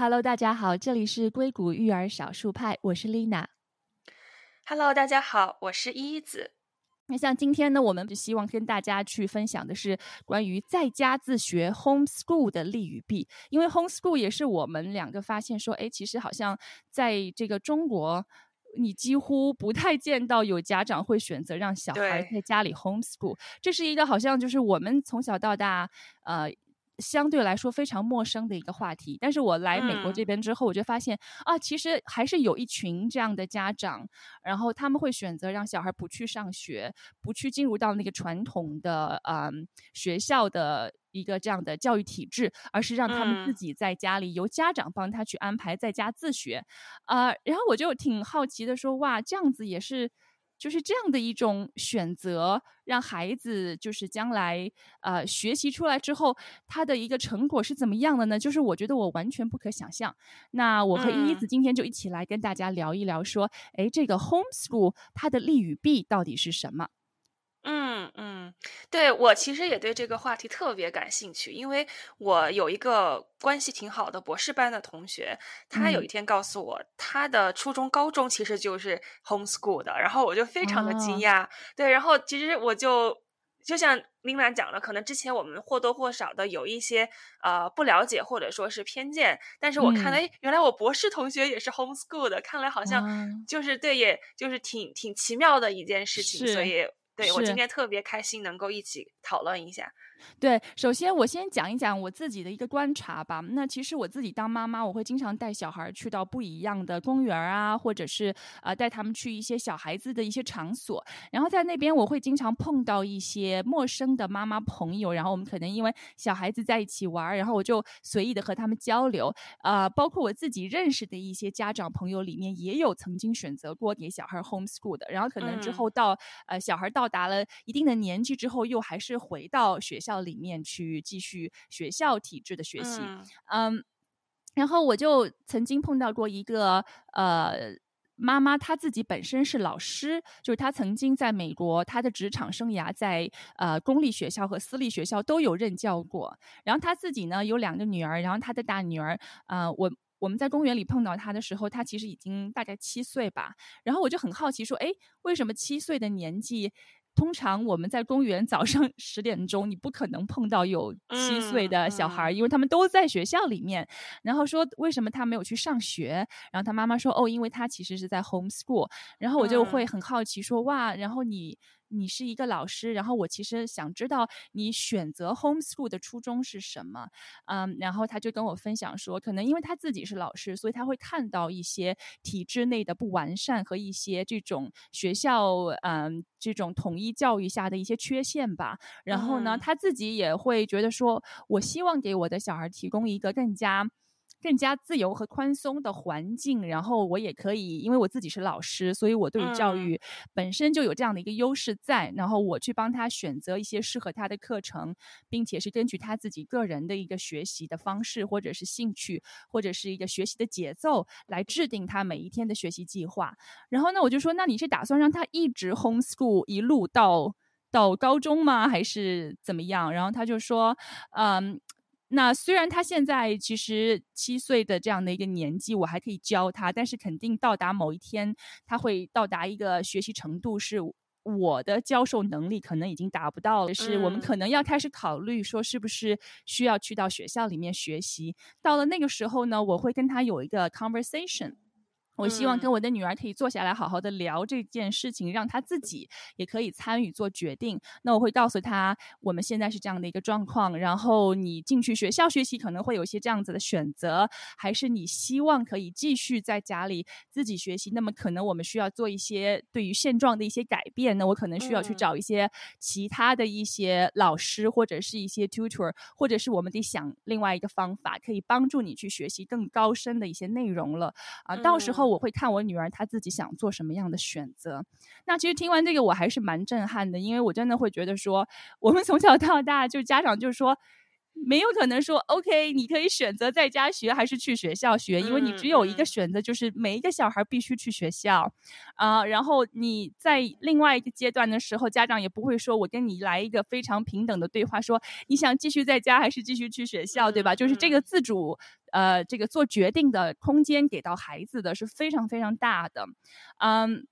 Hello，大家好，这里是硅谷育儿少数派，我是 Lina。Hello，大家好，我是依子。那像今天呢，我们就希望跟大家去分享的是关于在家自学 homeschool 的利与弊。因为 homeschool 也是我们两个发现说，哎，其实好像在这个中国，你几乎不太见到有家长会选择让小孩在家里 homeschool。这是一个好像就是我们从小到大，呃。相对来说非常陌生的一个话题，但是我来美国这边之后，我就发现啊，其实还是有一群这样的家长，然后他们会选择让小孩不去上学，不去进入到那个传统的嗯学校的一个这样的教育体制，而是让他们自己在家里由家长帮他去安排在家自学，啊，然后我就挺好奇的说，哇，这样子也是。就是这样的一种选择，让孩子就是将来呃学习出来之后，他的一个成果是怎么样的呢？就是我觉得我完全不可想象。那我和依依子今天就一起来跟大家聊一聊，说，哎，这个 homeschool 它的利与弊到底是什么？嗯嗯，对我其实也对这个话题特别感兴趣，因为我有一个关系挺好的博士班的同学，他有一天告诉我，他的初中、高中其实就是 homeschool 的，然后我就非常的惊讶。对，然后其实我就就像林兰讲的，可能之前我们或多或少的有一些呃不了解或者说是偏见，但是我看来，原来我博士同学也是 homeschool 的，看来好像就是对，也就是挺挺奇妙的一件事情，所以。对我今天特别开心，能够一起讨论一下。对，首先我先讲一讲我自己的一个观察吧。那其实我自己当妈妈，我会经常带小孩去到不一样的公园啊，或者是呃带他们去一些小孩子的一些场所。然后在那边，我会经常碰到一些陌生的妈妈朋友。然后我们可能因为小孩子在一起玩，然后我就随意的和他们交流。啊，包括我自己认识的一些家长朋友里面，也有曾经选择过给小孩 homeschool 的。然后可能之后到呃小孩到达了一定的年纪之后，又还是回到学校。校里面去继续学校体制的学习，嗯，然后我就曾经碰到过一个呃妈妈，她自己本身是老师，就是她曾经在美国，她的职场生涯在呃公立学校和私立学校都有任教过。然后她自己呢有两个女儿，然后她的大女儿，呃，我我们在公园里碰到她的时候，她其实已经大概七岁吧。然后我就很好奇说，哎，为什么七岁的年纪？通常我们在公园早上 十点钟，你不可能碰到有七岁的小孩，因为他们都在学校里面。然后说为什么他没有去上学？然后他妈妈说哦，因为他其实是在 homeschool。然后我就会很好奇说哇，然后你。你是一个老师，然后我其实想知道你选择 homeschool 的初衷是什么，嗯，然后他就跟我分享说，可能因为他自己是老师，所以他会看到一些体制内的不完善和一些这种学校，嗯，这种统一教育下的一些缺陷吧。然后呢，他自己也会觉得说，我希望给我的小孩提供一个更加。更加自由和宽松的环境，然后我也可以，因为我自己是老师，所以我对于教育本身就有这样的一个优势在。然后我去帮他选择一些适合他的课程，并且是根据他自己个人的一个学习的方式，或者是兴趣，或者是一个学习的节奏来制定他每一天的学习计划。然后呢，我就说，那你是打算让他一直 homeschool 一路到到高中吗？还是怎么样？然后他就说，嗯。那虽然他现在其实七岁的这样的一个年纪，我还可以教他，但是肯定到达某一天，他会到达一个学习程度，是我的教授能力可能已经达不到了，是我们可能要开始考虑说，是不是需要去到学校里面学习。到了那个时候呢，我会跟他有一个 conversation。我希望跟我的女儿可以坐下来好好的聊这件事情，让她自己也可以参与做决定。那我会告诉她，我们现在是这样的一个状况，然后你进去学校学习可能会有一些这样子的选择，还是你希望可以继续在家里自己学习？那么可能我们需要做一些对于现状的一些改变。那我可能需要去找一些其他的一些老师，或者是一些 tutor，或者是我们得想另外一个方法，可以帮助你去学习更高深的一些内容了。啊，到时候。我会看我女儿她自己想做什么样的选择。那其实听完这个，我还是蛮震撼的，因为我真的会觉得说，我们从小到大就家长就说，没有可能说 OK，你可以选择在家学还是去学校学，因为你只有一个选择，就是每一个小孩必须去学校啊。然后你在另外一个阶段的时候，家长也不会说我跟你来一个非常平等的对话，说你想继续在家还是继续去学校，对吧？就是这个自主呃，这个做决定的空间给到孩子的是非常非常大的，嗯。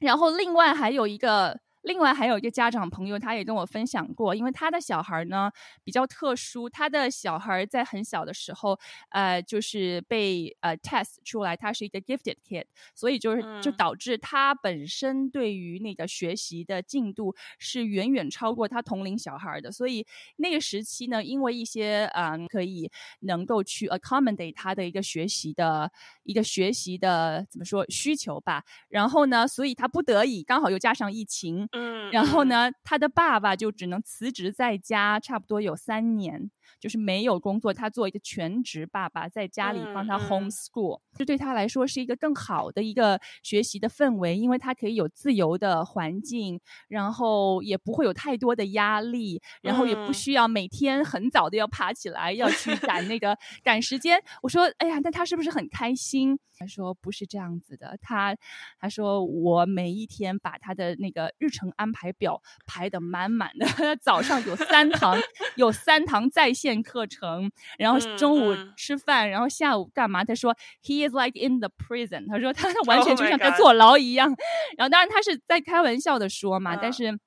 然后另外还有一个。另外还有一个家长朋友，他也跟我分享过，因为他的小孩呢比较特殊，他的小孩在很小的时候，呃，就是被呃 test 出来，他是一个 gifted kid，所以就是就导致他本身对于那个学习的进度是远远超过他同龄小孩的，所以那个时期呢，因为一些嗯可以能够去 accommodate 他的一个学习的一个学习的怎么说需求吧，然后呢，所以他不得已刚好又加上疫情。嗯，然后呢，他的爸爸就只能辞职在家，差不多有三年。就是没有工作，他做一个全职爸爸，在家里帮他 homeschool，这对他来说是一个更好的一个学习的氛围，因为他可以有自由的环境，然后也不会有太多的压力，然后也不需要每天很早的要爬起来要去赶那个赶时间。我说，哎呀，那他是不是很开心？他说不是这样子的，他他说我每一天把他的那个日程安排表排的满满的，早上有三堂，有三堂在线。课程，然后中午吃饭，然后下午干嘛？他说，He is like in the prison。他说他 完全就像在坐牢一样。然后当然他是在开玩笑的说嘛，但是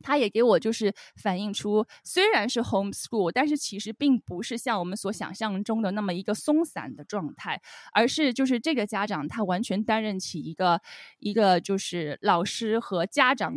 他也给我就是反映出，虽然是 homeschool，但是其实并不是像我们所想象中的那么一个松散的状态，而是就是这个家长他完全担任起一个一个就是老师和家长。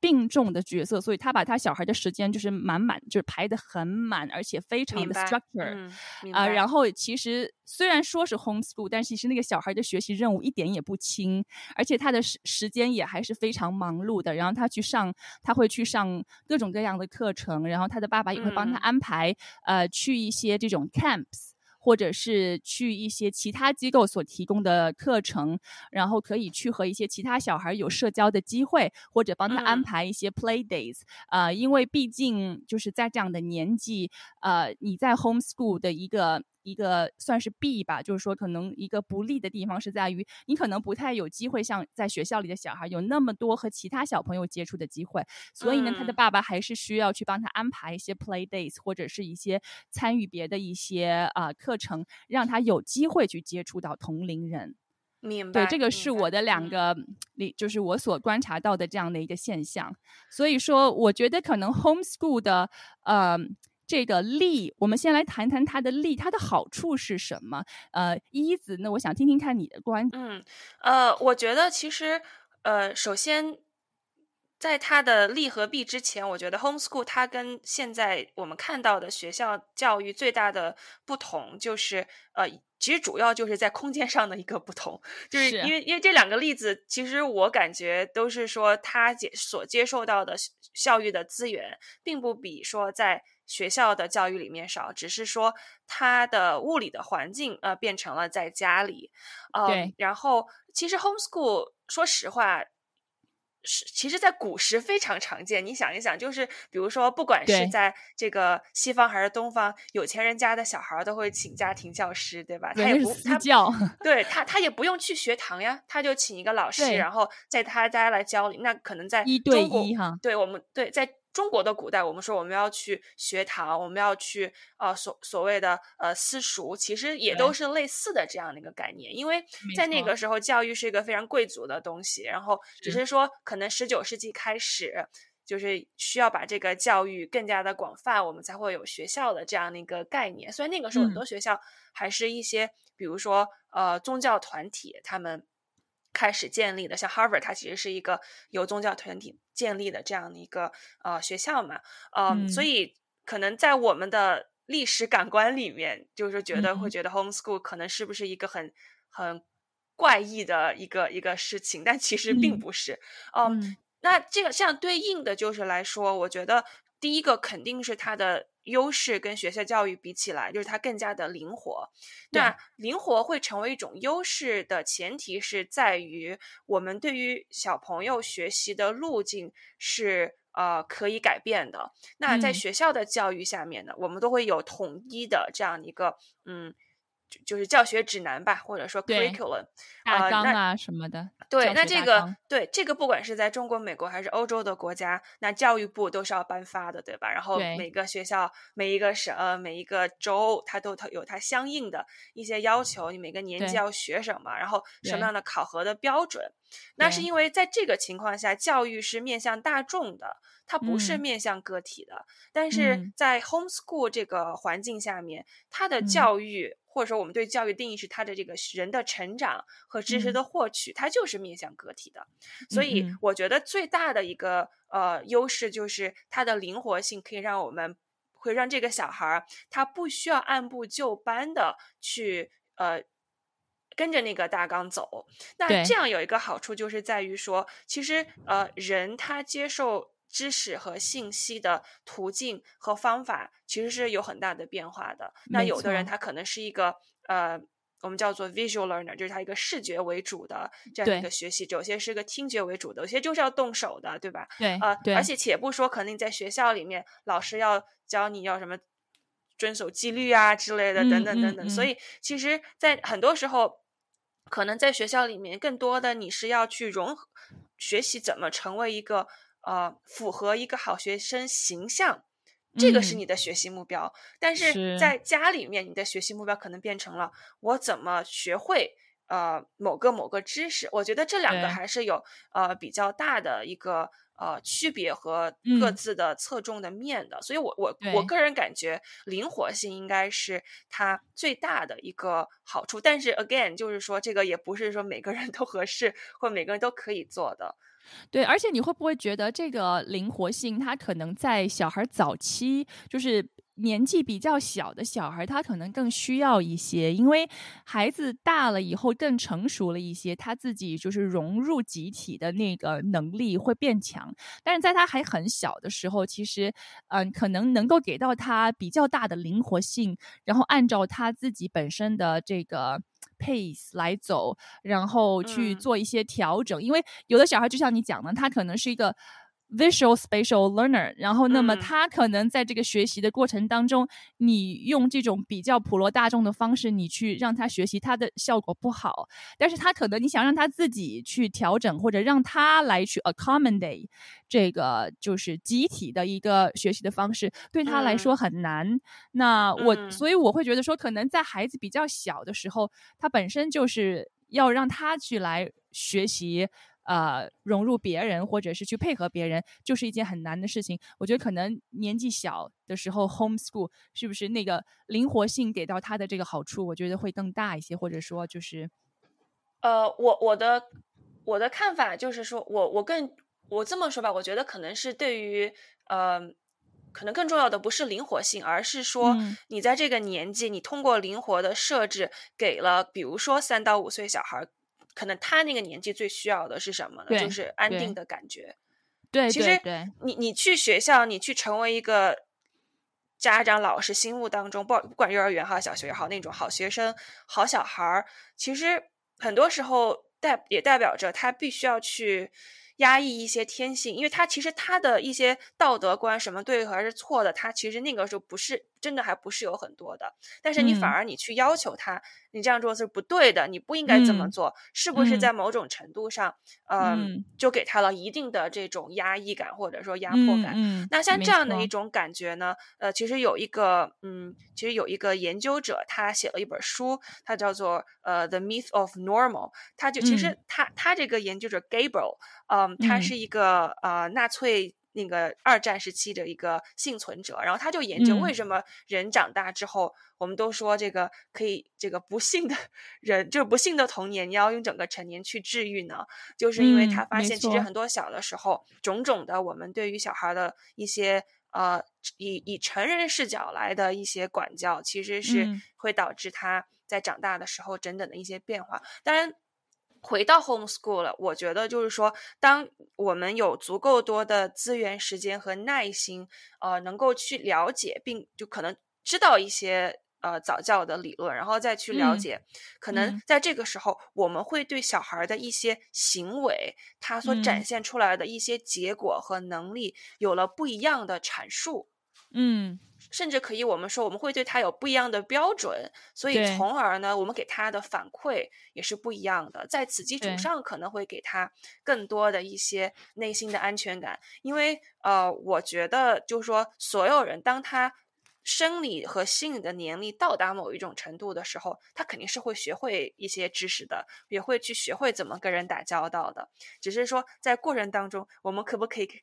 并重的角色，所以他把他小孩的时间就是满满，就是排的很满，而且非常的 structure 啊。然后其实虽然说是 homeschool，但其实那个小孩的学习任务一点也不轻，而且他的时时间也还是非常忙碌的。然后他去上，他会去上各种各样的课程，然后他的爸爸也会帮他安排，呃，去一些这种 camps。或者是去一些其他机构所提供的课程，然后可以去和一些其他小孩有社交的机会，或者帮他安排一些 play days。呃，因为毕竟就是在这样的年纪，呃，你在 homeschool 的一个。一个算是弊吧，就是说可能一个不利的地方是在于，你可能不太有机会像在学校里的小孩有那么多和其他小朋友接触的机会，所以呢，他的爸爸还是需要去帮他安排一些 play days 或者是一些参与别的一些啊课程，让他有机会去接触到同龄人。明白。对，这个是我的两个，里就是我所观察到的这样的一个现象。所以说，我觉得可能 homeschool 的呃。这个利，我们先来谈谈它的利，它的好处是什么？呃，一子，那我想听听看你的观。嗯，呃，我觉得其实，呃，首先，在它的利和弊之前，我觉得 homeschool 它跟现在我们看到的学校教育最大的不同就是，呃，其实主要就是在空间上的一个不同，就是因为因为这两个例子，其实我感觉都是说他接所接受到的教育的资源，并不比说在。学校的教育里面少，只是说他的物理的环境呃变成了在家里，呃，然后其实 homeschool 说实话是其实，在古时非常常见。你想一想，就是比如说，不管是在这个西方还是东方，有钱人家的小孩都会请家庭教师，对吧？他也不他教，对他他也不用去学堂呀，他就请一个老师，然后在他家来教你。那可能在一对一哈，对我们对在。中国的古代，我们说我们要去学堂，我们要去呃所所谓的呃私塾，其实也都是类似的这样的一个概念。因为在那个时候，教育是一个非常贵族的东西，然后只是说可能十九世纪开始，就是需要把这个教育更加的广泛，我们才会有学校的这样的一个概念。所以那个时候很多学校还是一些，比如说呃宗教团体他们。开始建立的，像 Harvard，它其实是一个由宗教团体建立的这样的一个呃学校嘛，嗯，所以可能在我们的历史感官里面，就是觉得会觉得 homeschool 可能是不是一个很很怪异的一个一个事情，但其实并不是，嗯，那这个像对应的就是来说，我觉得第一个肯定是它的。优势跟学校教育比起来，就是它更加的灵活。那灵活会成为一种优势的前提是在于，我们对于小朋友学习的路径是呃可以改变的。那在嗯学校的教育下面呢，我们都会有统一的这样一个嗯。就就是教学指南吧，或者说 curriculum，大纲呃那啊什么的。对，那这个对这个，不管是在中国、美国还是欧洲的国家，那教育部都是要颁发的，对吧？然后每个学校、每一个省、呃每一个州，它都它有它相应的一些要求，你每个年级要学什么，然后什么样的考核的标准。那是因为在这个情况下，教育是面向大众的，它不是嗯面向个体的。但是嗯在 homeschool 这个环境下面，它的嗯教育。或者说，我们对教育定义是它的这个人的成长和知识嗯的获取，它就是面向个体的。所以我觉得最大的一个呃优势就是它的灵活性，可以让我们会让这个小孩儿他不需要按部就班的去呃跟着那个大纲走。那这样有一个好处就是在于说，其实呃人他接受。知识和信息的途径和方法其实是有很大的变化的。那有的人他可能是一个呃，我们叫做 visual learner，就是他一个视觉为主的这样对一个学习者；有些是个听觉为主的，有些就是要动手的，对吧？对呃，对，而且且不说，肯定在学校里面，老师要教你要什么遵守纪律啊之类的，等等嗯等等。嗯所以，其实，在很多时候，可能在学校里面，更多的你是要去融合学习怎么成为一个呃符合一个好学生形象。这个是嗯你的学习目标，但是是在家里面，你的学习目标可能变成了我怎么学会呃某个某个知识。我觉得这两个还是有呃比较大的一个呃区别和各嗯自的侧重的面的，所以我我我个人感觉灵活性应该是它最大的一个好处。但是 again，就是说这个也不是说每个人都合适或每个人都可以做的。对，而且你会不会觉得这个灵活性，它可能在小孩早期，就是年纪比较小的小孩，他可能更需要一些，因为孩子大了以后更成熟了一些，他自己就是融入集体的那个能力会变强。但是在他还很小的时候，其实嗯、可能能够给到他比较大的灵活性，然后按照他自己本身的这个 pace 来走，然后去嗯做一些调整。因为有的小孩就像你讲的，他可能是一个 visual spatial learner，然后那么嗯他可能在这个学习的过程当中，你用这种比较普罗大众的方式，你去让他学习，他的效果不好。但是他可能你想让他自己去调整，或者让他来去 accommodate 这个就是集体的一个学习的方式，对他来嗯说很难。那我、嗯所以我会觉得说，可能在孩子比较小的时候，他本身就是要让他去来学习。呃，融入别人或者是去配合别人，就是一件很难的事情。我觉得可能年纪小的时候，homeschool 是不是那个灵活性给到他的这个好处，我觉得会更大一些，或者说就是呃，我我的我的看法就是说，我我更我这么说吧，我觉得可能是对于呃，可能更重要的不是灵活性，而是说嗯你在这个年纪，你通过灵活的设置，给了比如说三到五岁小孩儿，可能他那个年纪最需要的是什么呢？就是安定的感觉。对其实你你去学校，你去成为一个家长、老师心目当中，不不管幼儿园好、小学也好，那种好学生、好小孩儿，其实很多时候代也代表着他必须要去压抑一些天性，因为他其实他的一些道德观，什么对还是错的，他其实那个时候不是真的还不是有很多的，但是你反嗯而你去要求他，你这样做是不对的，你不应该这么嗯做，是不是嗯。在某种程度上，呃嗯。就给他了一定的这种压抑感或者说压迫感？那像这样的一。种感觉呢，呃，其实有一个，嗯，其实有一个研究者，他写了一本书，他叫做呃《The Myth of Normal》，他就其实嗯。他他这个研究者 Gabriel，嗯，他嗯。是一个呃纳粹。那个二战时期的一个幸存者，然后他就研究嗯为什么人长大之后，我们都说这个可以，这个不幸的人就是不幸的童年，你要用整个成年去治愈呢？就是因为嗯他发现，其实很多小的时候，种种的我们对于小孩的一些呃以以成人视角来的一些管教，其实是嗯会导致他在长大的时候整整的一些变化。当然。回到 homeschool 了，我觉得就是说，当我们有足够多的资源、时间和耐心，呃，能够去了解并就可能知道一些呃早教的理论，然后再去了解，可能在这个时候，我们会对小孩的一些行为，他所展现出来的一些结果和能力，有了不一样的阐述。嗯。甚至可以，我们说我们会对他有不一样的标准，所以从而呢，我们给他的反馈也是不一样的。在此基础上，可能会给他更多的一些内心的安全感。因为呃，我觉得就是说，所有人当他生理和心理的年龄到达某一种程度的时候，他肯定是会学会一些知识的，也会去学会怎么跟人打交道的。只是说在过程当中，我们可不可以？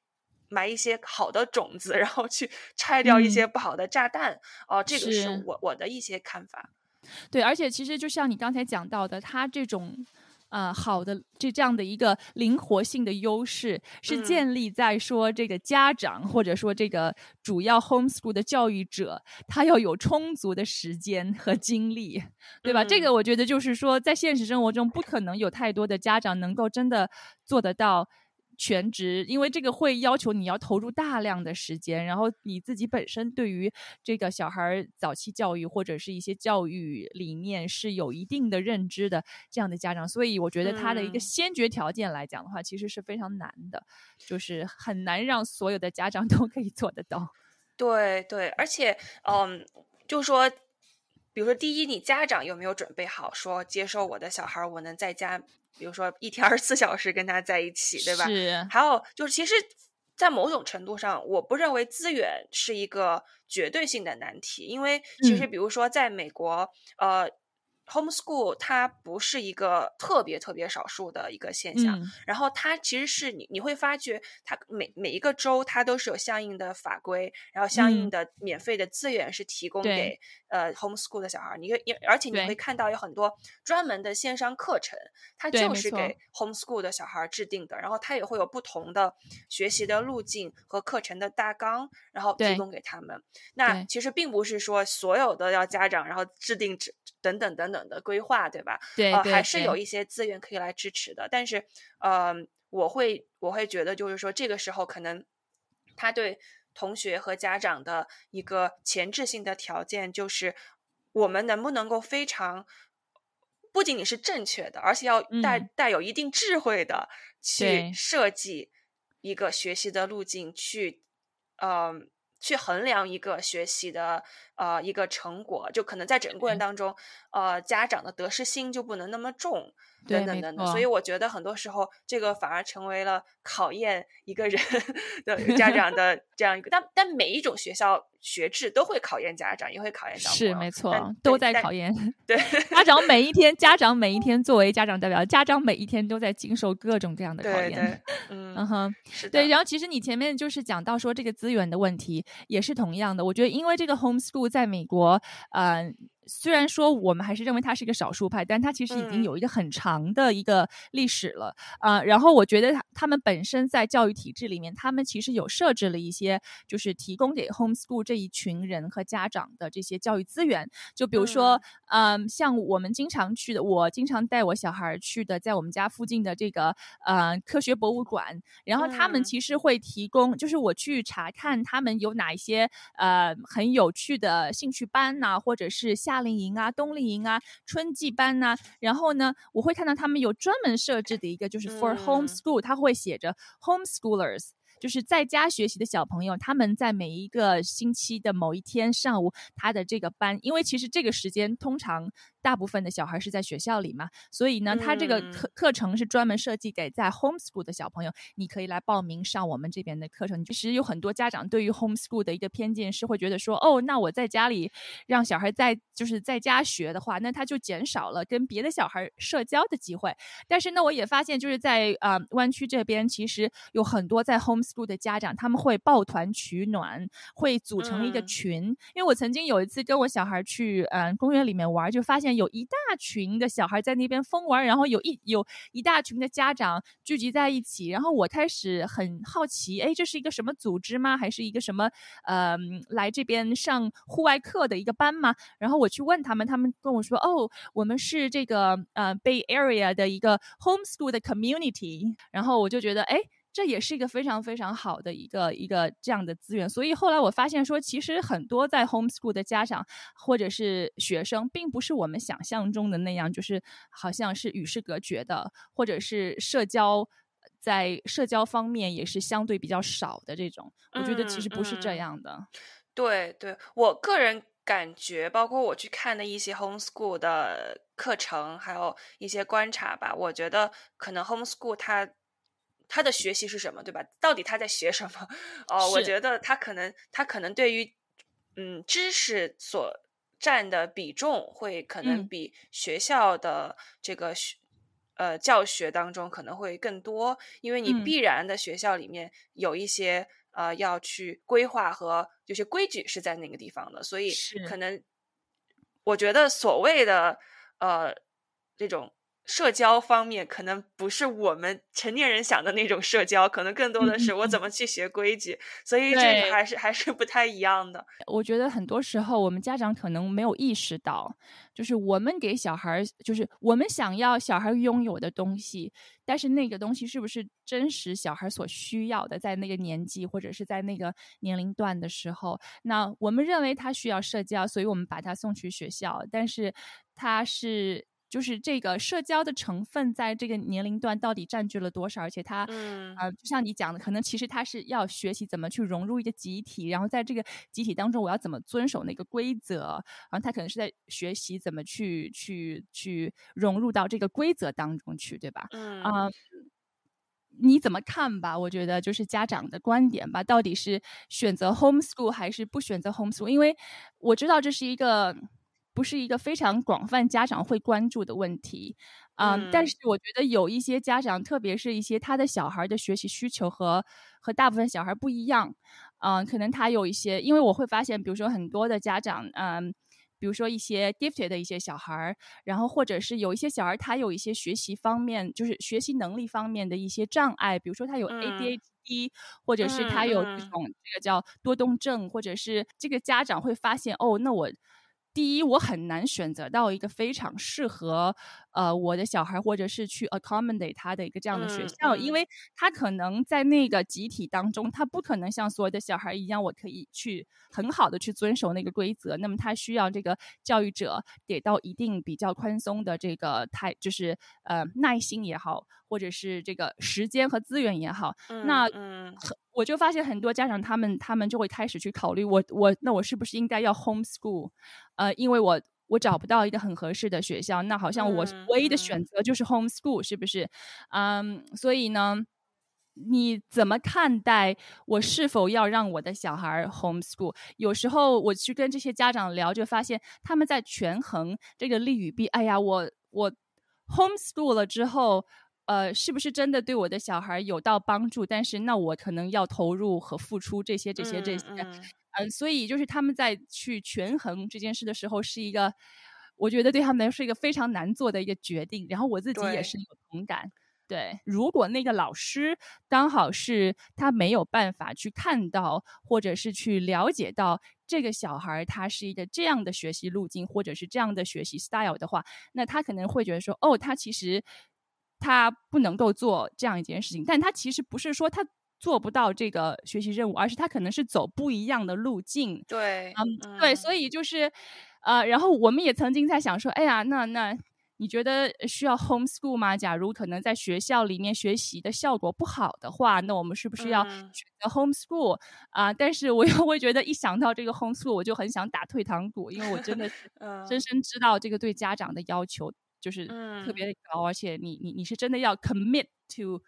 埋一些好的种子，然后去拆掉一些不好的炸弹。哦，这个是我我的一些看法。对，而且其实就像你刚才讲到的，他这种呃好的这这样的一个灵活性的优势，是建立在说这个家长或者说这个主要 homeschool 的教育者，他要有充足的时间和精力，对吧？这个我觉得就是说，在现实生活中不可能有太多的家长能够真的做得到。全职，因为这个会要求你要投入大量的时间，然后你自己本身对于这个小孩早期教育或者是一些教育理念是有一定的认知的这样的家长，所以我觉得他的一个先决条件来讲的话，其实是非常难的，就是很难让所有的家长 都可以做得到。对对，而且嗯，就说，比如说，第一，你家长有没有准备好说接受我的小孩，我能在家。比如说一天二十四小时跟他在一起，对吧？是。还有就是，其实，在某种程度上，我不认为资源是一个绝对性的难题，因为其实，比如说在美国，呃。Homeschool 它不是一个特别特别少数的一个现象，然后它其实是你你会发觉，它每每一个州它都是有相应的法规，然后相应的免费的资源是提供给呃 Homeschool 的小孩。你会而且你会看到有很多专门的线上课程，它就是给 Homeschool 的小孩制定的，然后它也会有不同的学习的路径和课程的大纲，然后提供给他们。那其实并不是说所有的要家长然后制定等等等。等的规划，对吧？对，呃，还是有一些资源可以来支持的。但是，呃，我会我会觉得，就是说，这个时候可能他对同学和家长的一个前置性的条件，就是我们能不能够非常不仅仅是正确的，而且要带带有一定智慧的去设计一个学习的路径，去，嗯。去衡量一个学习的呃一个成果，就可能在整个过程当中，呃，家长的得失心就不能那么重。等等等等，所以我觉得很多时候这个反而成为了考验一个人的家长 的这样一个，但但每一种学校学制都会考验家长，也会考验小朋友，是没错，都在考验。对，家长每一天，家长每一天作为家长代表，家长每一天都在经受各种各样的考验。嗯哼，对。然后其实你前面就是讲到说这个资源的问题，也是同样的。我觉得因为这个 homeschool 在美国，嗯。虽然说我们还是认为它是一个少数派，但它其实已经有一个很长的一个历史了啊。然后我觉得他他们本身在教育体制里面，他们其实有设置了一些，就是提供给 homeschool 这一群人和家长的这些教育资源。就比如说，嗯，像我们经常去的，我经常带我小孩去的，在我们家附近的这个呃科学博物馆，然后他们其实会提供，就是我去查看他们有哪一些呃很有趣的兴趣班呐，或者是夏。夏令营啊，冬令营啊，春季班呐，然后呢，我会看到他们有专门设置的一个，就是 for homeschool，他会写着 homeschoolers，就是在家学习的小朋友，他们在每一个星期的某一天上午，他的这个班，因为其实这个时间通常。大部分的小孩是在学校里嘛，所以呢，他这个课课程是专门设计给在 homeschool 的小朋友，你可以来报名上我们这边的课程。其实有很多家长对于 homeschool 的一个偏见是会觉得说，哦，那我在家里让小孩在就是在家学的话，那他就减少了跟别的小孩社交的机会。但是呢，我也发现就是在啊湾区这边，其实有很多在 homeschool 的家长，他们会抱团取暖，会组成一个群。因为我曾经有一次跟我小孩去嗯公园里面玩，就发现。有一大群的小孩在那边疯玩，然后有一有一大群的家长聚集在一起，然后我开始很好奇，哎，这是一个什么组织吗？还是一个什么呃来这边上户外课的一个班吗？然后我去问他们，他们跟我说，哦，我们是这个呃 Bay Area 的一个 homeschool 的 community，然后我就觉得，哎。这也是一个非常非常好的一个一个这样的资源。所以后来我发现说，其实很多在 homeschool 的家长或者是学生，并不是我们想象中的那样，就是好像是与世隔绝的，或者是社交在社交方面也是相对比较少的这种。我觉得其实不是这样的。对对，我个人感觉，包括我去看的一些 homeschool 的课程，还有一些观察吧，我觉得可能 homeschool 它他的学习是什么，对吧？到底他在学什么？哦，我觉得他可能他可能对于嗯知识所占的比重会可能比学校的这个学呃教学当中可能会更多，因为你必然的学校里面有一些。呃，要去规划和有些规矩是在那个地方的，所以可能我觉得所谓的呃这种社交方面，可能不是我们成年人想的那种社交，可能更多的是我怎么去学规矩，所以这个还是还是不太一样的。我觉得很多时候我们家长可能没有意识到。就是我们给小孩，就是我们想要小孩拥有的东西，但是那个东西是不是真实小孩所需要的，在那个年纪或者是在那个年龄段的时候，那我们认为他需要社交，所以我们把他送去学校，但是他是。就是这个社交的成分在这个年龄段到底占据了多少？而且他，嗯，呃，就像你讲的，可能其实他是要学习怎么去融入一个集体，然后在这个集体当中，我要怎么遵守那个规则？然后他可能是在学习怎么去去去融入到这个规则当中去，对吧？嗯啊，你怎么看吧？我觉得就是家长的观点吧，到底是选择 homeschool 还是不选择 homeschool？因为我知道这是一个。不是一个非常广泛家长会关注的问题，嗯，但是我觉得有一些家长，特别是一些他的小孩的学习需求和和大部分小孩不一样，嗯，可能他有一些，因为我会发现，比如说很多的家长，嗯，比如说一些 gifted 的一些小孩，然后或者是有一些小孩他有一些学习方面，就是学习能力方面的一些障碍，比如说他有 ADHD，或者是他有这种这个叫多动症，或者是这个家长会发现，哦，那我。第一，我很难选择到一个非常适合呃我的小孩，或者是去 accommodate 他的一个这样的学校，因为他可能在那个集体当中，他不可能像所有的小孩一样，我可以去很好的去遵守那个规则。那么他需要这个教育者给到一定比较宽松的这个态，就是呃耐心也好，或者是这个时间和资源也好。那嗯。我就发现很多家长，他们他们就会开始去考虑，我我那我是不是应该要 homeschool？呃，因为我我找不到一个很合适的学校，那好像我唯一的选择就是 homeschool，是不是？嗯，所以呢，你怎么看待我是否要让我的小孩 homeschool？有时候我去跟这些家长聊，就发现他们在权衡这个利与弊。哎呀，我我 homeschool 了之后。呃，是不是真的对我的小孩有到帮助？但是那我可能要投入和付出这些、这些、这些，嗯，所以就是他们在去权衡这件事的时候，是一个我觉得对他们来说是一个非常难做的一个决定。然后我自己也是有同感。对，如果那个老师刚好是他没有办法去看到，或者是去了解到这个小孩他是一个这样的学习路径，或者是这样的学习 style 的话，那他可能会觉得说，哦，他其实。他不能够做这样一件事情，但他其实不是说他做不到这个学习任务，而是他可能是走不一样的路径。对，嗯，对，所以就是，呃，然后我们也曾经在想说，哎呀，那那你觉得需要 homeschool 吗？假如可能在学校里面学习的效果不好的话，那我们是不是要选择 homeschool 啊？但是我又会觉得，一想到这个 homeschool，我就很想打退堂鼓，因为我真的是 深深知道这个对家长的要求。就是特别的高，而且你你你是真的要 commit to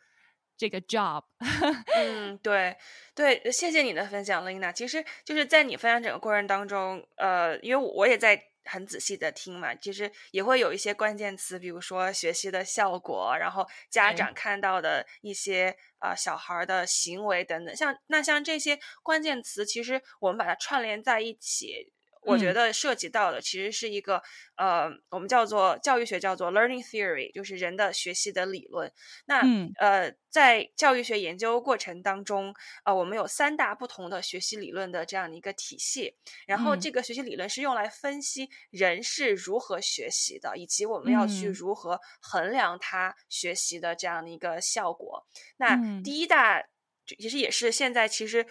这个 job。嗯，对对，谢谢你的分享，Lina。其实就是在你分享整个过程当中，呃，因为我也在很仔细的听嘛，其实也会有一些关键词，比如说学习的效果，然后家长看到的一些啊小孩的行为等等，像那像这些关键词，其实我们把它串联在一起。我觉得涉及到的其实是一个呃，我们叫做教育学叫做 learning theory，就是人的学习的理论。那呃，在教育学研究过程当中，呃，我们有三大不同的学习理论的这样的一个体系。然后这个学习理论是用来分析人是如何学习的，以及我们要去如何衡量他学习的这样的一个效果。那第一大其实也是现在其实。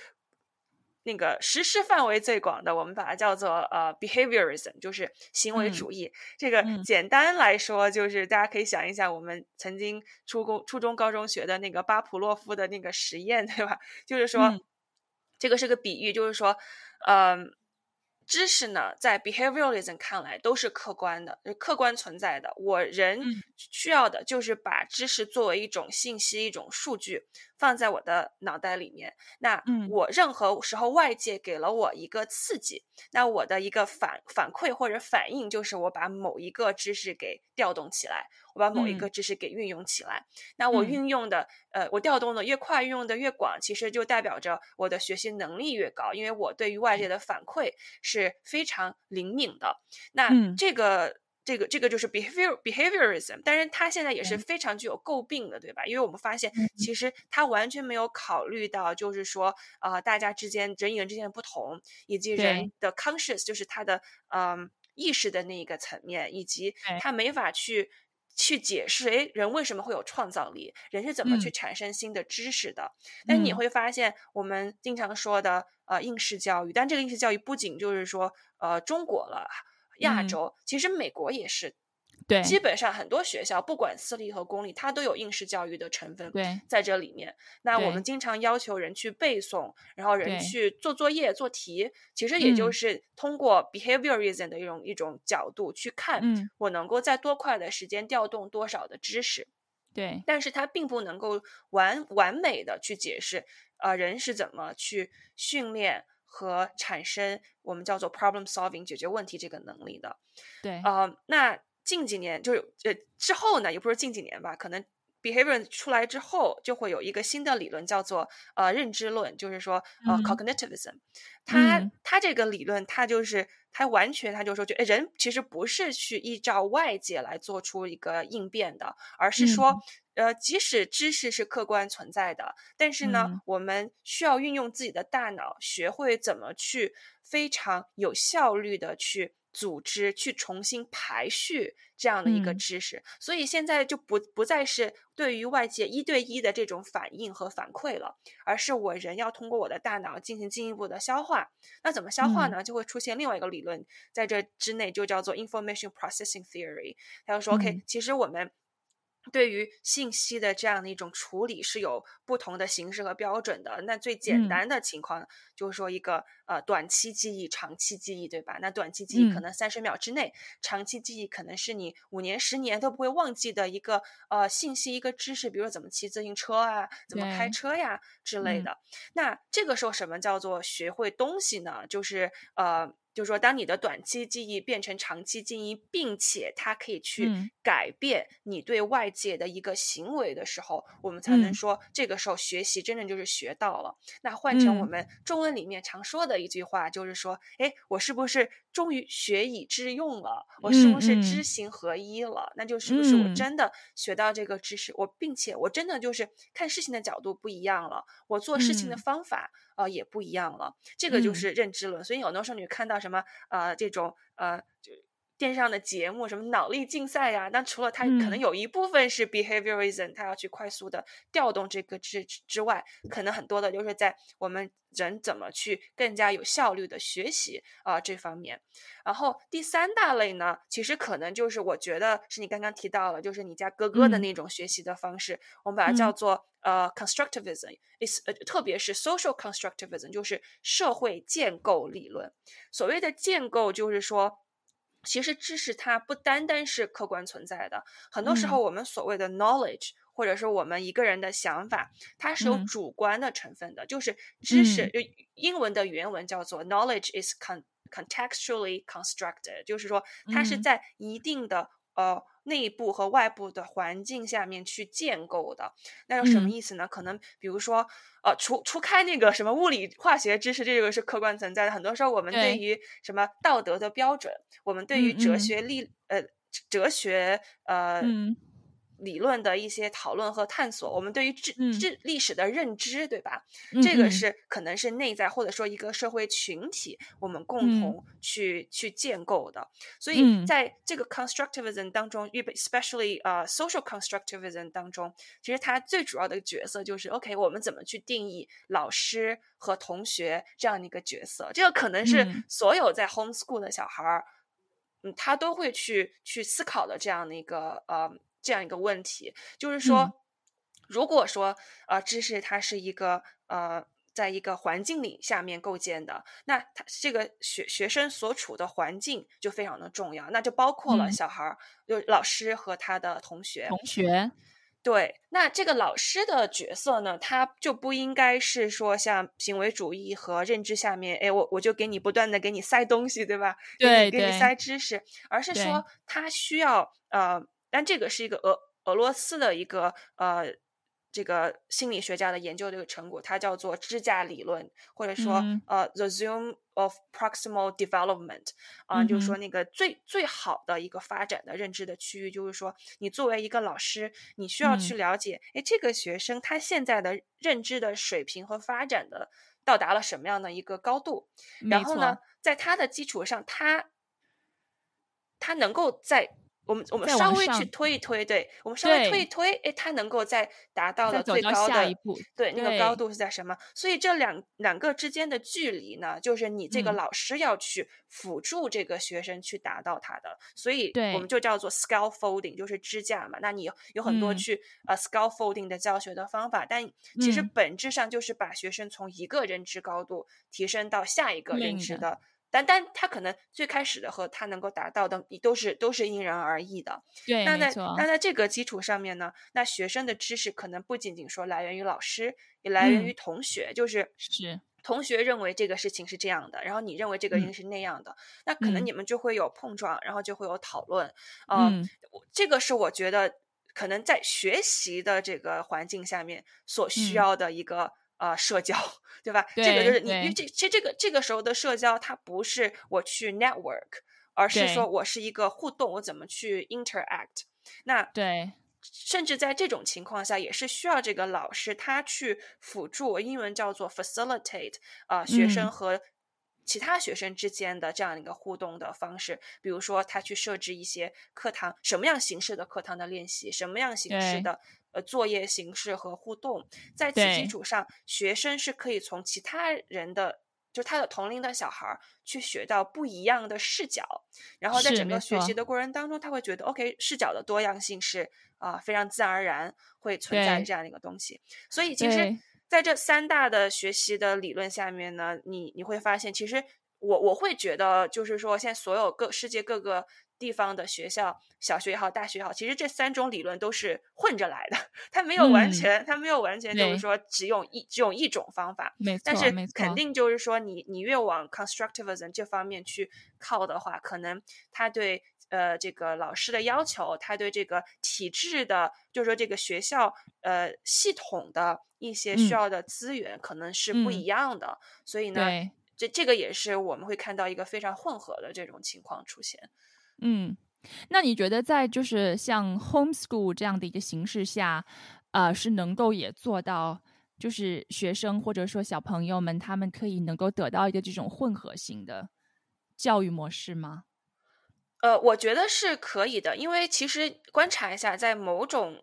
那个实施范围最广的，我们把它叫做呃 behaviorism，就是行为主义。这个简单来说，就是大家可以想一想，我们曾经初中、初中、高中学的那个巴甫洛夫的那个实验，对吧？就是说，这个是个比喻，就是说，嗯。知识呢，在 behavioralism 看来都是客观的，客观存在的。我人需要的就是把知识作为一种信息、一种数据放在我的脑袋里面。那我任何时候外界给了我一个刺激，那我的一个反反馈或者反应就是我把某一个知识给调动起来。我把某一个知识给运用起来，那我运用的，呃，我调动的越快，运用的越广，其实就代表着我的学习能力越高，因为我对于外界的反馈是非常灵敏的。那这个，这个，这个就是 behavior behaviorism，但是它现在也是非常具有诟病的，对吧？因为我们发现，其实它完全没有考虑到，就是说，啊，大家之间人与人之间的不同，以及人的 conscious，就是他的，嗯，意识的那一个层面，以及他没法去。去解释，哎，人为什么会有创造力？人是怎么去产生新的知识的？但你会发现，我们经常说的呃应试教育，但这个应试教育不仅就是说呃中国了，亚洲，其实美国也是。对，基本上很多学校，不管私立和公立，它都有应试教育的成分对在这里面。那我们经常要求人去背诵，然后人去做作业、做题，其实也就是通过 behaviorism 的一种一种角度去看，我能够在多快的时间调动多少的知识。对，但是它并不能够完完美的去解释，呃，人是怎么去训练和产生我们叫做 problem solving 解决问题这个能力的。对，呃，那。近几年就是呃之后呢，也不是近几年吧，可能 behavior 出来之后，就会有一个新的理论叫做呃认知论，就是说呃 cognitivism。它它这个理论，它就是它完全它就说，就人其实不是去依照外界来做出一个应变的，而是说呃即使知识是客观存在的，但是呢，我们需要运用自己的大脑，学会怎么去非常有效率的去。组织去重新排序这样的一个知识，所以现在就不不再是对于外界一对一的这种反应和反馈了，而是我人要通过我的大脑进行进一步的消化。那怎么消化呢？就会出现另外一个理论，在这之内就叫做 information processing theory。他就说，OK，其实我们。对于信息的这样的一种处理是有不同的形式和标准的。那最简单的情况就是说一个呃短期记忆、长期记忆，对吧？那短期记忆可能三十秒之内，长期记忆可能是你五年、十年都不会忘记的一个呃信息、一个知识，比如怎么骑自行车啊，怎么开车呀之类的。那这个时候什么叫做学会东西呢？就是呃。就是说，当你的短期记忆变成长期记忆，并且它可以去改变你对外界的一个行为的时候，我们才能说这个时候学习真正就是学到了。那换成我们中文里面常说的一句话，就是说，哎，我是不是终于学以致用了？我是不是知行合一了？那就是不是我真的学到这个知识？我并且我真的就是看事情的角度不一样了，我做事情的方法。呃，也不一样了，这个就是认知论。所以有的时候你看到什么呃这种呃就电视上的节目，什么脑力竞赛呀，那除了它可能有一部分是 behaviorism，它要去快速的调动这个之之外，可能很多的就是在我们人怎么去更加有效率的学习啊这方面。然后第三大类呢，其实可能就是我觉得是你刚刚提到了，就是你家哥哥的那种学习的方式，我们把它叫做。呃，constructivism，is 呃，特别是 social constructivism，就是社会建构理论。所谓的建构，就是说，其实知识它不单单是客观存在的，很多时候我们所谓的 knowledge，或者是我们一个人的想法，它是有主观的成分的。就是知识，就英文的原文叫做 knowledge is con contextually constructed，就是说它是在一定的呃。内部和外部的环境下面去建构的。那有什么嗯意思呢？可能比如说，呃，除除开那个什么物理化学知识，这个是客观存在的。很多时候，我们对对于什么道德的标准，我们对于哲嗯嗯学力呃哲学呃。嗯理论的一些讨论和探索，我们对于知嗯知历史的认知，对吧？这个是可能是内在或者说一个社会群体我们共嗯同去、去建构的。所以嗯在这个 constructivism 当中，especially 呃、social constructivism 当中，其实它最主要的角色就是 OK，我们怎么去定义老师和同学这样的一个角色？这个可能是嗯所有在 homeschool 的小孩儿，嗯，他都会去去思考的这样的一个呃这样一个问题，就是说，嗯。如果说呃知识它是一个呃在一个环境里下面构建的，那他这个学学生所处的环境就非常的重要，那就包括了嗯。小孩儿，就老师和他的同学，同学，对，那这个老师的角色呢，他就不应该是说像行为主义和认知下面，哎，我我就给你不断的给你塞东西，对吧？给对你给你塞知识，而是说他需要呃，但这个是一个俄俄罗斯的一个呃。这个心理学家的研究的一个成果，它叫做支架理论，或者说、嗯。呃，the zoom of proximal development 啊、嗯就是说那个最最好的一个发展的认知的区域，就是说你作为一个老师，你需要去嗯。了解，哎、这个学生他现在的认知的水平和发展的到达了什么样的一个高度，然后呢，，在他的基础上，他他能够在我们我们稍微去推一推，对我们稍微推一推，哎，他能够在达到了再走到最高的下一步，对那个高度是在什么？所以这两两个之间的距离呢，就是你这个嗯老师要去辅助这个学生去达到他的，所以我们就叫做 scaffolding，就是支架嘛。那你有有很多嗯去、呃 scaffolding 的教学的方法，但其实嗯本质上就是把学生从一个认知高度提升到下一个认知的。但但他可能最开始的和他能够达到的，你都是都是因人而异的。对，那在那，在这个基础上面呢，那学生的知识可能不仅仅说来源于老师，也来源嗯于同学，就是是，同学认为这个事情是这样的，然后你认为这个嗯人是那样的，那可能嗯你们就会有碰撞，然后就会有讨论。呃，嗯这个是我觉得可能在学习的这个环境下面所需嗯要的一个。呃，社交，对吧？这个就是你，因为这其实这个这个时候的社交，它不是我去 network，而是说我是一个互动，我怎么去 interact。那对，甚至在这种情况下，也是需要这个老师他去辅助，英文叫做 facilitate 啊、呃，学生嗯和其他学生之间的这样一个互动的方式。比如说，他去设置一些课堂什么样形式的课堂的练习，什么样形式的呃作业形式和互动，在此基础上，学生是可以从其他人的。就是他的同龄的小孩儿去学到不一样的视角，然后在整个学习的过程当中，他会觉得 OK 视角的多样性是啊、非常自然而然会存在这样的一个东西。所以其实对在这三大的学习的理论下面呢，你你会发现，其实我我会觉得，就是说现在所有各世界各个地方的学校，小学也好，大学也好，其实这三种理论都是混着来的，它没有完嗯全，它没有完全就是说只用一只用一种方法。没但是错没错，肯定就是说你，你越往 constructivism 这方面去靠的话，可能他对呃这个老师的要求，他对这个体制的，就是说这个学校呃系统的一些需嗯要的资源，可能是不嗯一样的。所以呢，对，这这个也是我们会看到一个非常混合的这种情况出现。嗯，那你觉得在就是像 homeschool 这样的一个形式下，呃，是能够也做到，就是学生或者说小朋友们他们可以能够得到一个这种混合型的教育模式吗？呃，我觉得是可以的，因为其实观察一下，在某种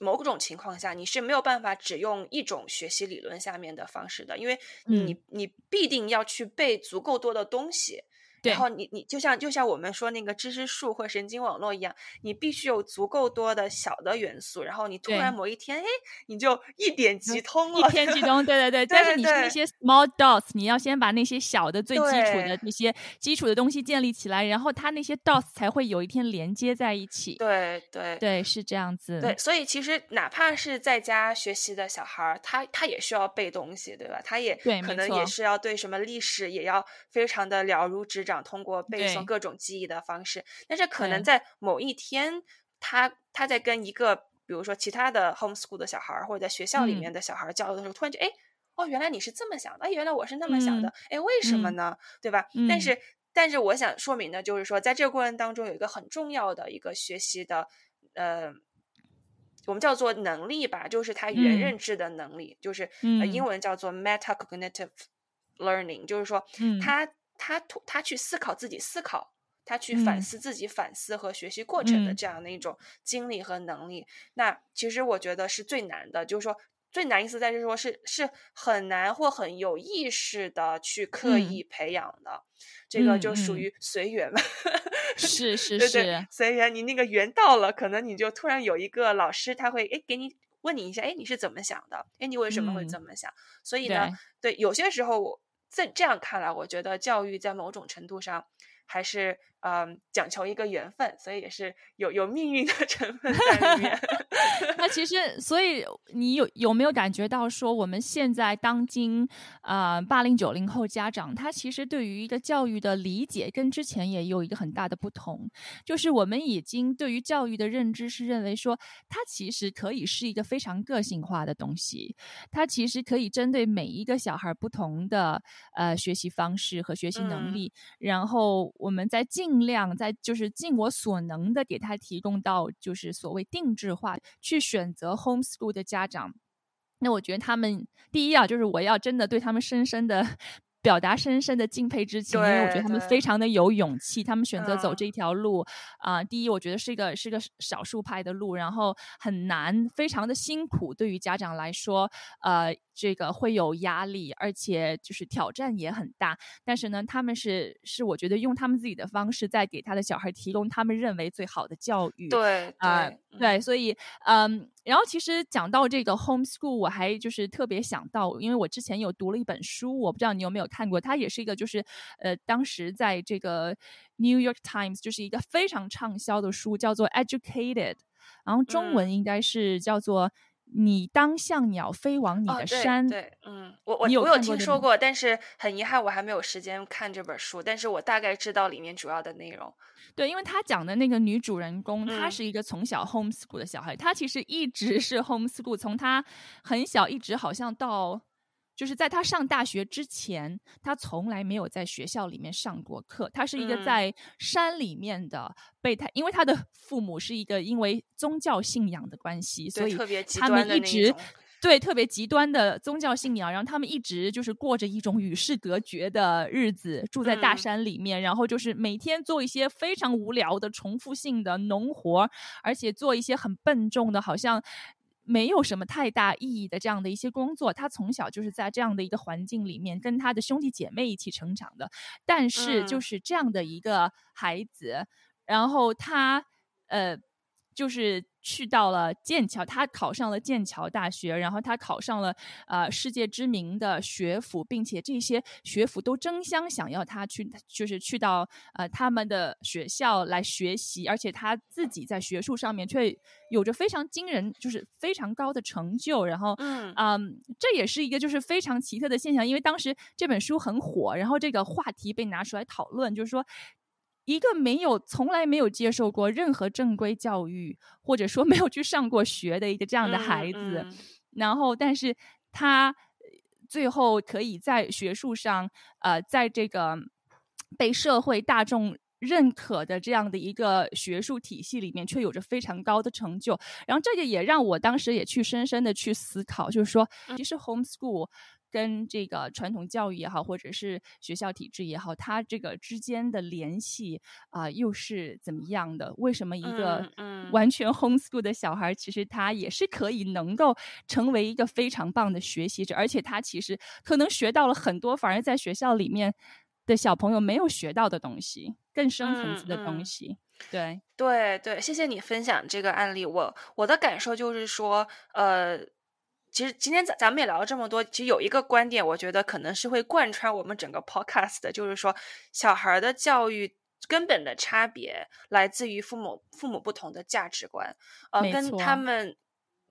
某种情况下，你是没有办法只用一种学习理论下面的方式的，因为你、嗯你必定要去背足够多的东西。对然后你你就像就像我们说那个知识树或神经网络一样，你必须有足够多的小的元素，然后你突然某一天，哎，你就一点即通了一了，篇即通，对对对。对但是你是那些 small dots，你要先把那些小的、最基础的那些基础的东西建立起来，然后它那些 dots 才会有一天连接在一起。对对对，是这样子。对，所以其实哪怕是在家学习的小孩儿，他他也需要背东西，对吧？他也可能也是要对什么历史也要非常的了如指掌，通过背诵各种记忆的方式。但是可能在某一天他他在跟一个比如说其他的 homeschool 的小孩儿或者在学校里面的小孩儿交流的时候，突然就哎哦，原来你是这么想的，哎，原来我是那么想的，哎，为什么呢？对吧？但是但是我想说明的就是说，在这个过程当中有一个很重要的一个学习的呃。我们叫做能力吧，就是他原认知的能力，就是呃英文叫做 metacognitive learning，就是说他他他去思考自己思考，他去反思自己反思和学习过程的这样的一种经历和能力。那其实我觉得是最难的，就是说。最难意思在是说，是是很难或很有意识的去刻意培养的，这个就属于随缘嘛。是是是，随缘。你那个缘到了，可能你就突然有一个老师，他会哎给你问你一下，哎你是怎么想的？哎你为什么会这么想？所以呢，对有些时候我在这样看来，我觉得教育在某种程度上还是。嗯，讲求一个缘分，所以也是有有命运的 成分在里面。那其实，所以你有有没有感觉到说，我们现在当今啊八零九零后家长，他其实对于一个教育的理解跟之前也有一个很大的不同，就是我们已经对于教育的认知是认为说，它其实可以是一个非常个性化的东西，它其实可以针对每一个小孩不同的呃学习方式和学习能力，然后我们在。尽量在就是尽我所能的给他提供到就是所谓定制化去选择 homeschool 的家长，那我觉得他们第一啊，就是我要真的对他们深深的表达深深的敬佩之情，因为我觉得他们非常的有勇气，他们选择走这条路啊。第一，我觉得是一个是个少数派的路，然后很难，非常的辛苦，对于家长来说，呃。这个会有压力，而且就是挑战也很大。但是呢，他们是是我觉得用他们自己的方式在给他的小孩提供他们认为最好的教育。对啊，对，所以嗯，然后其实讲到这个 homeschool，我还就是特别想到，因为我之前有读了一本书，我不知道你有没有看过，它也是一个就是呃，当时在这个 New York Times 就是一个非常畅销的书，叫做 Educated，然后中文应该是叫做。你当像鸟飞往你的山，对，嗯，我我我有听说过，但是很遗憾我还没有时间看这本书，但是我大概知道里面主要的内容。对，因为他讲的那个女主人公，她是一个从小 homeschool 的小孩，她其实一直是 homeschool，从她很小一直好像到。就是在他上大学之前，他从来没有在学校里面上过课。他是一个在山里面的被他，因为他的父母是一个因为宗教信仰的关系，所以他们一直对特别极端的宗教信仰，然后他们一直就是过着一种与世隔绝的日子，住在大山里面，然后就是每天做一些非常无聊的重复性的农活，而且做一些很笨重的，好像。没有什么太大意义的这样的一些工作，他从小就是在这样的一个环境里面跟他的兄弟姐妹一起成长的。但是就是这样的一个孩子，然后他呃，就是。去到了剑桥，他考上了剑桥大学，然后他考上了呃世界知名的学府，并且这些学府都争相想要他去，就是去到呃他们的学校来学习，而且他自己在学术上面却有着非常惊人，就是非常高的成就。然后，嗯，这也是一个就是非常奇特的现象，因为当时这本书很火，然后这个话题被拿出来讨论，就是说。一个没有从来没有接受过任何正规教育，或者说没有去上过学的一个这样的孩子，然后，但是他最后可以在学术上，呃，在这个被社会大众认可的这样的一个学术体系里面，却有着非常高的成就。然后，这个也让我当时也去深深的去思考，就是说，其实 homeschool。跟这个传统教育也好，或者是学校体制也好，它这个之间的联系啊，又是怎么样的？为什么一个完全 homeschool 的小孩，其实他也是可以能够成为一个非常棒的学习者，而且他其实可能学到了很多，反而在学校里面的小朋友没有学到的东西，更深层次的东西。对，对，对，谢谢你分享这个案例。我我的感受就是说，呃。其实今天咱咱们也聊了这么多，其实有一个观点，我觉得可能是会贯穿我们整个 podcast 的，就是说小孩的教育根本的差别来自于父母父母不同的价值观，呃，跟他们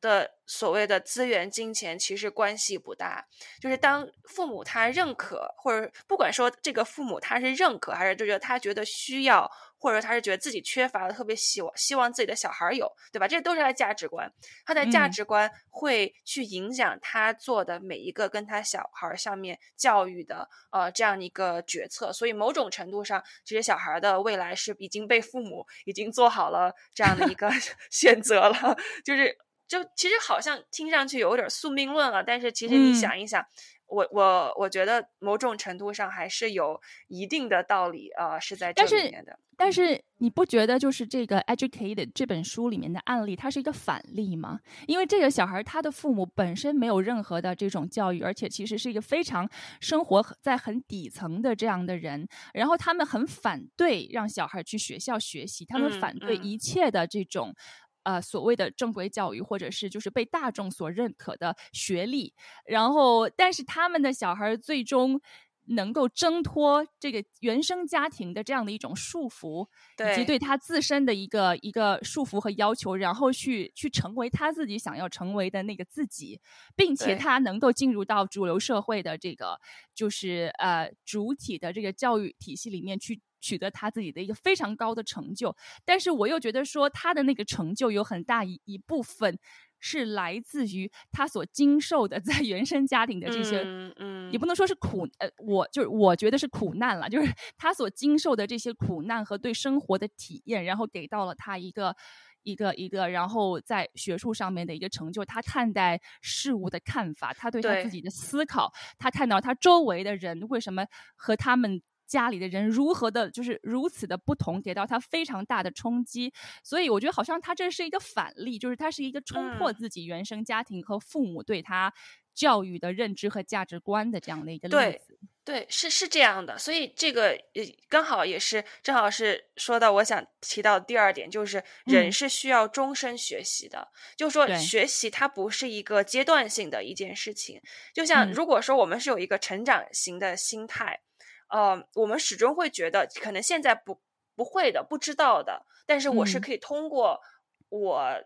的所谓的资源、金钱其实关系不大，就是当父母他认可，或者不管说这个父母他是认可，还是就觉得他觉得需要，或者他是觉得自己缺乏的，特别希望希望自己的小孩有，对吧？这都是他的价值观，他的价值观会去影响他做的每一个跟他小孩上面教育的呃这样一个决策。所以某种程度上，这些小孩的未来是已经被父母已经做好了这样的一个 选择了，就是。就其实好像听上去有点宿命论了，但是其实你想一想，我我我觉得某种程度上还是有一定的道理啊，是在这里面的。但是你不觉得就是这个《Educated》这本书里面的案例，它是一个反例吗？因为这个小孩他的父母本身没有任何的这种教育，而且其实是一个非常生活在很底层的这样的人，然后他们很反对让小孩去学校学习，他们反对一切的这种。呃，所谓的正规教育，或者是就是被大众所认可的学历，然后，但是他们的小孩最终能够挣脱这个原生家庭的这样的一种束缚，以及对。他自身的一个一个束缚和要求，然后去去成为他自己想要成为的那个自己，并且他能够进入到主流社会的这个就是呃主体的这个教育体系里面去。取得他自己的一个非常高的成就，但是我又觉得说他的那个成就有很大一一部分是来自于他所经受的 在原生家庭的这些，嗯，也不。能说是苦，呃，我就是我觉得是苦难了，就是他所经受的这些苦难和对生活的体验，然后给到了他一个一个一个，然后在学术上面的一个成就，他看待事物的看法，他对他自己的思考，他看到他周围的人为什么和他们。家里的人如何的，就是如此的不同，给到他非常大的冲击。所以我觉得好像他这是一个反例，就是他是一个冲破自己原生家庭和父母对他教育的认知和价值观的这样的一个例子。对，是是这样的。所以这个刚好也是正好是说到我想提到第二点，就是人是需要终身学习的。就是说学习它不是一个阶段性的一件事情。就像如果说我们是有一个成长型的心态。呃，我们始终会觉得，可能现在不不会的，不知道的，但是我是可以通过我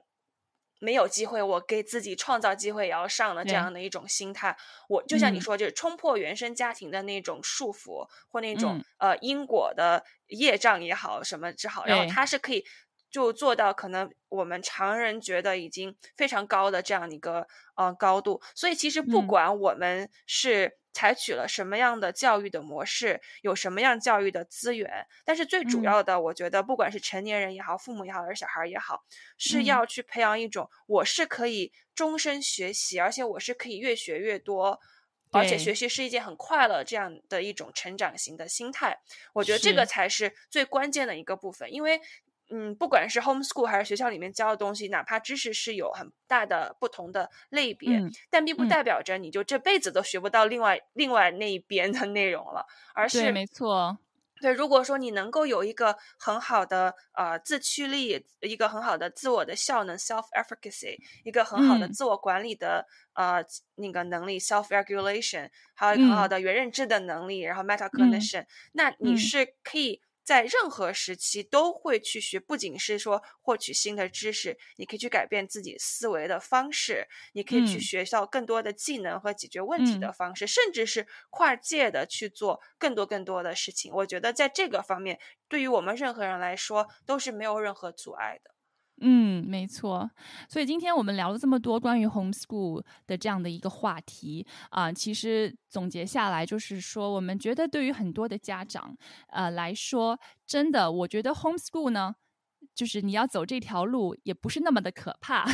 没有机会，我给自己创造机会也要上的这样的一种心态。我就像你说，就是冲破原生家庭的那种束缚，或那种呃因果的业障也好，什么之好，然后他是可以就做到可能我们常人觉得已经非常高的这样一个呃高度。所以其实不管我们是。采取了什么样的教育的模式，有什么样教育的资源？但是最主要的，我觉得不管是成年人也好，父母也好，还是小孩也好，是要去培养一种我是可以终身学习，而且我是可以越学越多，而且学习是一件很快乐这样的一种成长型的心态。我觉得这个才是最关键的一个部分，因为。嗯，不管是 homeschool 还是学校里面教的东西，哪怕知识是有很大的不同的类别，但并不代表着你就这辈子都学不到另外另外那一边的内容了，而是没错。对，如果说你能够有一个很好的呃自驱力，一个很好的自我的效能 self efficacy，一个很好的自我管理的呃那个能力 self regulation，还有一个很好的原认知的能力，然后 metacognition，那你是可以。在任何时期都会去学，不仅是说获取新的知识，你可以去改变自己思维的方式，你可以去学到更多的技能和解决问题的方式，甚至是跨界的去做更多更多的事情。我觉得在这个方面，对于我们任何人来说都是没有任何阻碍的。嗯，没错。所以今天我们聊了这么多关于 homeschool 的这样的一个话题啊，其实总结下来就是说，我们觉得对于很多的家长呃来说，真的，我觉得 homeschool 呢。就是你要走这条路也不是那么的可怕，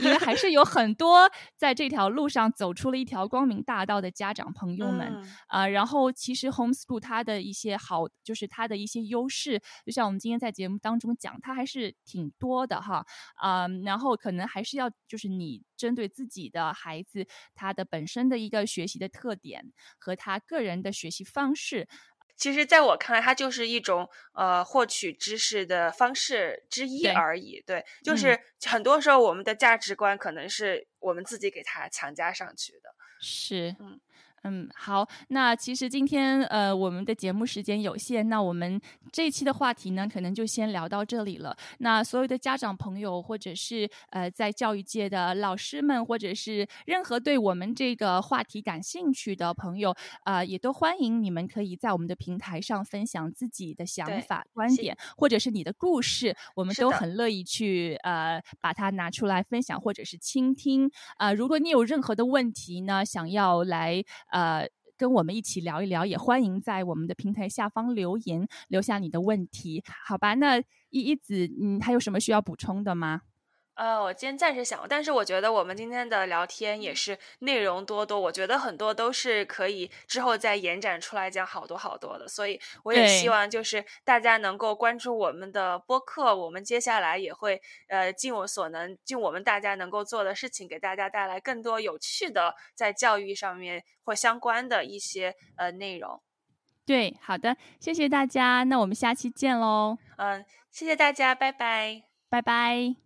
因为还是有很多在这条路上走出了一条光明大道的家长朋友们啊。然后其实 homeschool 它的一些好，就是它的一些优势，就像我们今天在节目当中讲，它还是挺多的哈啊。然后可能还是要就是你针对自己的孩子他的本身的一个学习的特点和他个人的学习方式。其实，在我看来，它就是一种呃获取知识的方式之一而已。对，就是很多时候我们的价值观可能是我们自己给它强加上去的。是，嗯。嗯，好，那其实今天呃我们的节目时间有限，那我们这一期的话题呢，可能就先聊到这里了。那所有的家长朋友，或者是呃在教育界的老师们，或者是任何对我们这个话题感兴趣的朋友，啊，也都欢迎你们可以在我们的平台上分享自己的想法、观点，或者是你的故事，我们都很乐意去呃把它拿出来分享，或者是倾听。啊，如果你有任何的问题呢，想要来。呃，跟我们一起聊一聊，也欢迎在我们的平台下方留言，留下你的问题，好吧？那依依子，嗯，还有什么需要补充的吗？呃，我今天暂时想，但是我觉得我们今天的聊天也是内容多多，我觉得很多都是可以之后再延展出来讲好多好多的，所以我也希望就是大家能够关注我们的播客，我们接下来也会呃尽我所能，尽我们大家能够做的事情，给大家带来更多有趣的在教育上面或相关的一些呃内容。对，好的，谢谢大家，那我们下期见喽。嗯，谢谢大家，拜拜，拜拜。